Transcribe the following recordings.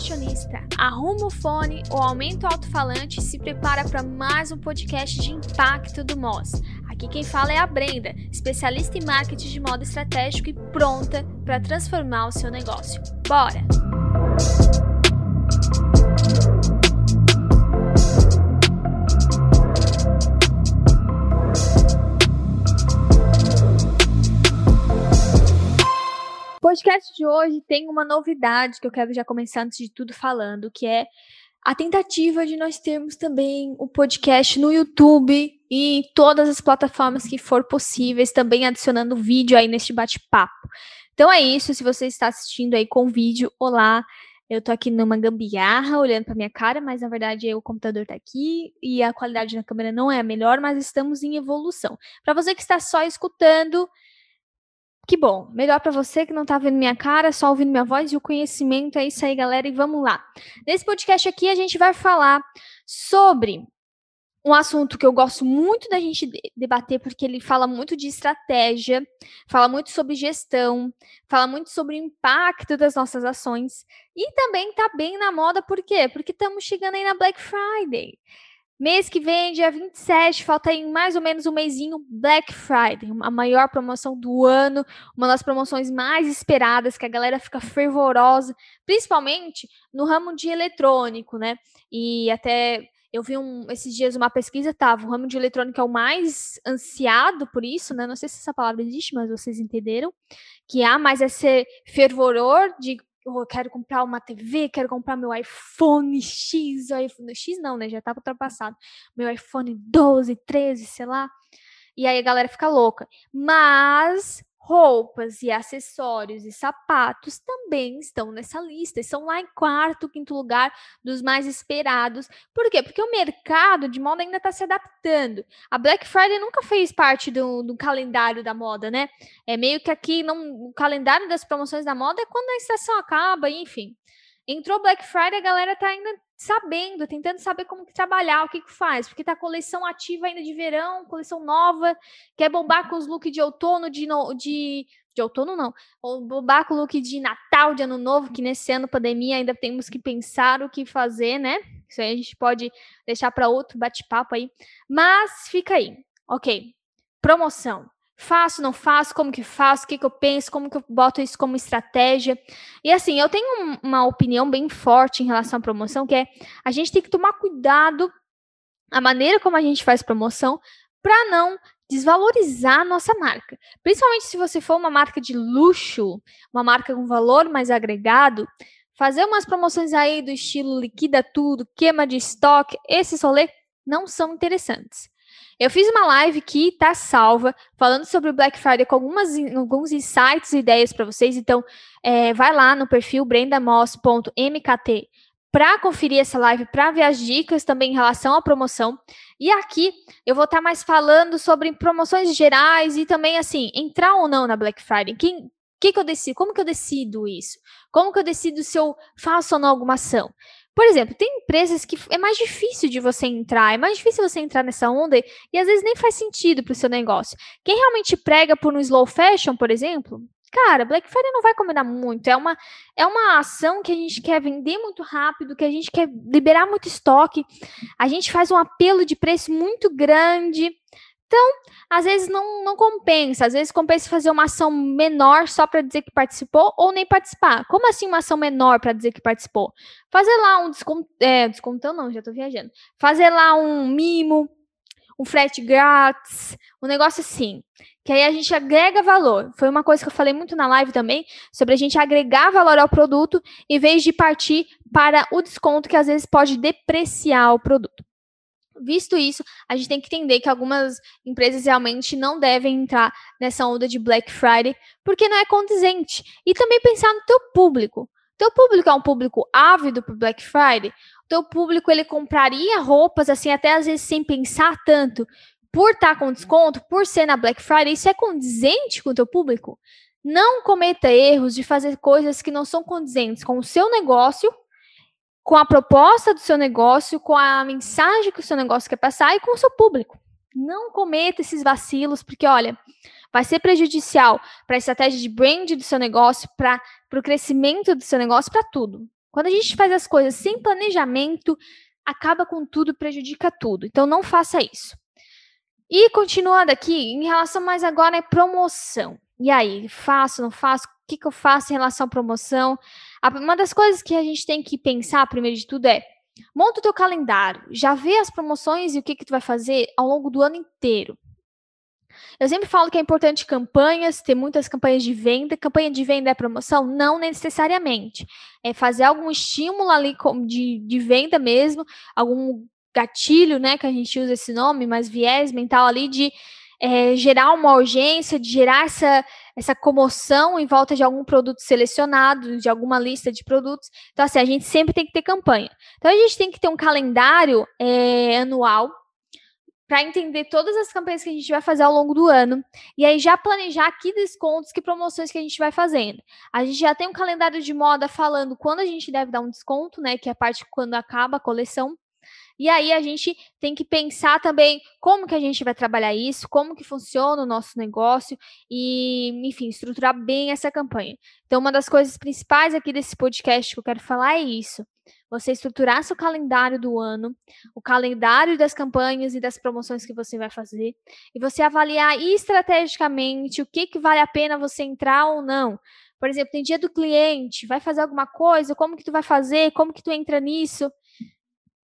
fashionista, arruma o fone ou aumenta o alto-falante e se prepara para mais um podcast de impacto do Moz. Aqui quem fala é a Brenda, especialista em marketing de moda estratégico e pronta para transformar o seu negócio. Bora! Podcast de hoje tem uma novidade que eu quero já começar antes de tudo falando, que é a tentativa de nós termos também o podcast no YouTube e todas as plataformas que for possíveis, também adicionando vídeo aí neste bate-papo. Então é isso, se você está assistindo aí com vídeo, olá, eu tô aqui numa gambiarra olhando para minha cara, mas na verdade o computador tá aqui e a qualidade da câmera não é a melhor, mas estamos em evolução. Para você que está só escutando, que bom, melhor para você que não tá vendo minha cara, só ouvindo minha voz e o conhecimento. É isso aí, galera, e vamos lá. Nesse podcast aqui a gente vai falar sobre um assunto que eu gosto muito da gente debater, porque ele fala muito de estratégia, fala muito sobre gestão, fala muito sobre o impacto das nossas ações e também tá bem na moda, por quê? Porque estamos chegando aí na Black Friday. Mês que vem, dia 27, falta aí mais ou menos um mêsinho, Black Friday, a maior promoção do ano, uma das promoções mais esperadas, que a galera fica fervorosa, principalmente no ramo de eletrônico, né? E até eu vi um, esses dias uma pesquisa, tava, o ramo de eletrônico é o mais ansiado por isso, né? Não sei se essa palavra existe, mas vocês entenderam. Que há mais esse fervoror de eu quero comprar uma TV, quero comprar meu iPhone X, iPhone X não, né? Já estava ultrapassado. Meu iPhone 12, 13, sei lá. E aí a galera fica louca. Mas roupas e acessórios e sapatos também estão nessa lista. Estão lá em quarto, quinto lugar dos mais esperados. Por quê? Porque o mercado de moda ainda está se adaptando. A Black Friday nunca fez parte do, do, calendário da moda, né? É meio que aqui não, o calendário das promoções da moda é quando a estação acaba, enfim. Entrou Black Friday, a galera tá ainda sabendo, tentando saber como que trabalhar, o que que faz, porque tá coleção ativa ainda de verão, coleção nova, quer bombar com os looks de outono, de, de, de outono não, ou bombar com o look de Natal, de Ano Novo, que nesse ano pandemia ainda temos que pensar o que fazer, né? Isso aí a gente pode deixar para outro bate-papo aí, mas fica aí, ok? Promoção. Faço, não faço, como que faço, o que, que eu penso, como que eu boto isso como estratégia. E assim, eu tenho uma opinião bem forte em relação à promoção, que é a gente tem que tomar cuidado a maneira como a gente faz promoção para não desvalorizar a nossa marca. Principalmente se você for uma marca de luxo, uma marca com valor mais agregado, fazer umas promoções aí do estilo liquida tudo, queima de estoque, esses rolês não são interessantes. Eu fiz uma live que tá salva, falando sobre o Black Friday com algumas, alguns insights e ideias para vocês. Então, é, vai lá no perfil brendamoss.mkt para conferir essa live, para ver as dicas também em relação à promoção. E aqui eu vou estar tá mais falando sobre promoções gerais e também, assim, entrar ou não na Black Friday. Quem, que, que eu decido? Como que eu decido isso? Como que eu decido se eu faço ou não alguma ação? Por exemplo, tem empresas que é mais difícil de você entrar, é mais difícil você entrar nessa onda e às vezes nem faz sentido para o seu negócio. Quem realmente prega por um slow fashion, por exemplo, cara, Black Friday não vai combinar muito. É uma, é uma ação que a gente quer vender muito rápido, que a gente quer liberar muito estoque. A gente faz um apelo de preço muito grande. Então, às vezes não, não compensa. Às vezes compensa fazer uma ação menor só para dizer que participou ou nem participar. Como assim uma ação menor para dizer que participou? Fazer lá um desconto. É, descontão não, já estou viajando. Fazer lá um mimo, um frete grátis, um negócio assim. Que aí a gente agrega valor. Foi uma coisa que eu falei muito na live também, sobre a gente agregar valor ao produto, em vez de partir para o desconto que às vezes pode depreciar o produto. Visto isso, a gente tem que entender que algumas empresas realmente não devem entrar nessa onda de Black Friday, porque não é condizente. E também pensar no teu público. Teu público é um público ávido por Black Friday? Teu público ele compraria roupas assim até às vezes sem pensar tanto, por estar com desconto, por ser na Black Friday, isso é condizente com o teu público? Não cometa erros de fazer coisas que não são condizentes com o seu negócio com a proposta do seu negócio, com a mensagem que o seu negócio quer passar e com o seu público. Não cometa esses vacilos, porque olha, vai ser prejudicial para a estratégia de brand do seu negócio, para o crescimento do seu negócio, para tudo. Quando a gente faz as coisas sem planejamento, acaba com tudo, prejudica tudo. Então não faça isso. E continuando aqui, em relação mais agora é promoção. E aí, faço, não faço? Que, que eu faço em relação à promoção? Uma das coisas que a gente tem que pensar, primeiro de tudo, é monta o teu calendário, já vê as promoções e o que, que tu vai fazer ao longo do ano inteiro. Eu sempre falo que é importante campanhas, ter muitas campanhas de venda. Campanha de venda é promoção? Não necessariamente. É fazer algum estímulo ali de, de venda mesmo, algum gatilho, né, que a gente usa esse nome, mas viés mental ali de é, gerar uma urgência, de gerar essa, essa comoção em volta de algum produto selecionado, de alguma lista de produtos. Então, assim, a gente sempre tem que ter campanha. Então, a gente tem que ter um calendário é, anual para entender todas as campanhas que a gente vai fazer ao longo do ano e aí já planejar que descontos, que promoções que a gente vai fazendo. A gente já tem um calendário de moda falando quando a gente deve dar um desconto, né, que é a parte quando acaba a coleção. E aí a gente tem que pensar também como que a gente vai trabalhar isso, como que funciona o nosso negócio e, enfim, estruturar bem essa campanha. Então, uma das coisas principais aqui desse podcast que eu quero falar é isso você estruturar seu calendário do ano, o calendário das campanhas e das promoções que você vai fazer, e você avaliar estrategicamente o que, que vale a pena você entrar ou não. Por exemplo, tem dia do cliente, vai fazer alguma coisa, como que tu vai fazer, como que tu entra nisso?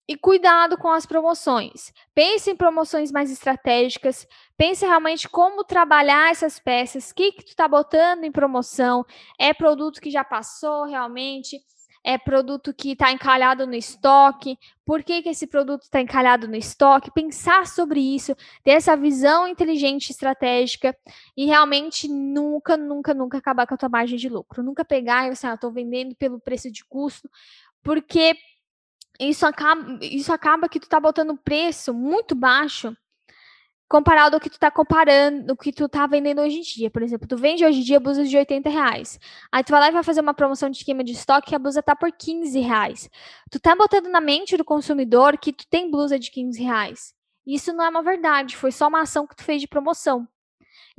E cuidado com as promoções. Pense em promoções mais estratégicas. Pense realmente como trabalhar essas peças. O que, que tu está botando em promoção? É produto que já passou realmente? é produto que está encalhado no estoque, por que, que esse produto está encalhado no estoque, pensar sobre isso, ter essa visão inteligente estratégica e realmente nunca, nunca, nunca acabar com a tua margem de lucro. Nunca pegar e assim, ah, estou vendendo pelo preço de custo, porque isso acaba, isso acaba que tu está botando preço muito baixo comparado ao que tu tá comparando, o que tu tá vendendo hoje em dia. Por exemplo, tu vende hoje em dia blusas de 80 reais. Aí tu vai lá e vai fazer uma promoção de esquema de estoque que a blusa tá por 15 reais. Tu tá botando na mente do consumidor que tu tem blusa de 15 reais. Isso não é uma verdade, foi só uma ação que tu fez de promoção.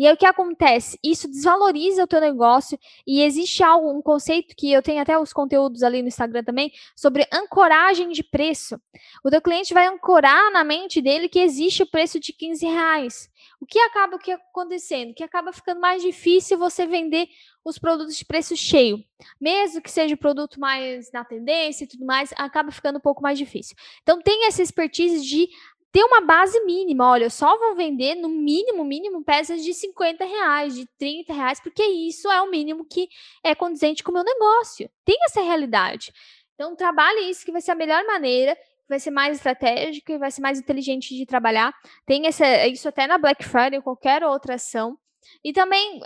E aí o que acontece? Isso desvaloriza o teu negócio e existe algo, um conceito que eu tenho até os conteúdos ali no Instagram também, sobre ancoragem de preço. O teu cliente vai ancorar na mente dele que existe o preço de 15 reais. O que acaba que acontecendo? Que acaba ficando mais difícil você vender os produtos de preço cheio. Mesmo que seja o produto mais na tendência e tudo mais, acaba ficando um pouco mais difícil. Então, tem essa expertise de ter uma base mínima. Olha, eu só vou vender no mínimo, mínimo, peças de 50 reais, de 30 reais, porque isso é o mínimo que é condizente com o meu negócio. Tem essa realidade. Então, trabalhe isso, que vai ser a melhor maneira, vai ser mais estratégico e vai ser mais inteligente de trabalhar. Tem essa, isso até na Black Friday ou qualquer outra ação. E também,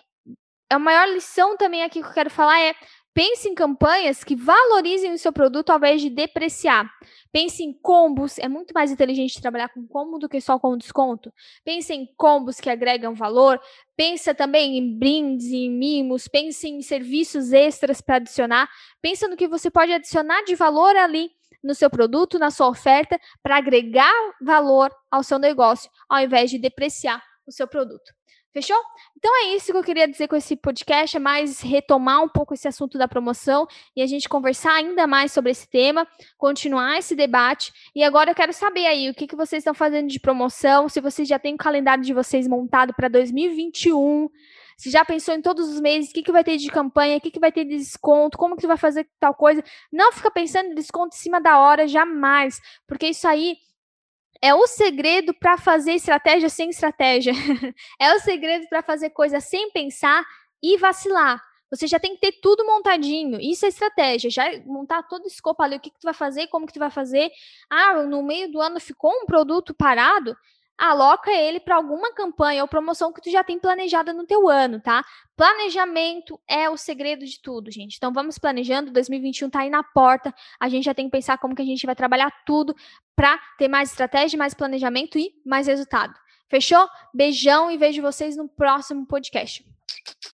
a maior lição também aqui que eu quero falar é Pense em campanhas que valorizem o seu produto ao invés de depreciar. Pense em combos, é muito mais inteligente trabalhar com combo do que só com desconto. Pense em combos que agregam valor. Pensa também em brindes, em mimos. Pense em serviços extras para adicionar. Pensa no que você pode adicionar de valor ali no seu produto, na sua oferta, para agregar valor ao seu negócio, ao invés de depreciar o seu produto. Fechou? Então é isso que eu queria dizer com esse podcast, é mais retomar um pouco esse assunto da promoção e a gente conversar ainda mais sobre esse tema, continuar esse debate. E agora eu quero saber aí o que, que vocês estão fazendo de promoção, se vocês já têm o calendário de vocês montado para 2021, se já pensou em todos os meses, o que, que vai ter de campanha, o que, que vai ter de desconto, como que tu vai fazer tal coisa. Não fica pensando em desconto em cima da hora, jamais, porque isso aí é o segredo para fazer estratégia sem estratégia. é o segredo para fazer coisa sem pensar e vacilar. Você já tem que ter tudo montadinho. Isso é estratégia. Já montar todo o escopo ali, o que, que tu vai fazer, como que tu vai fazer. Ah, no meio do ano ficou um produto parado aloca ele para alguma campanha ou promoção que tu já tem planejada no teu ano, tá? Planejamento é o segredo de tudo, gente. Então vamos planejando, 2021 tá aí na porta. A gente já tem que pensar como que a gente vai trabalhar tudo para ter mais estratégia, mais planejamento e mais resultado. Fechou? Beijão e vejo vocês no próximo podcast.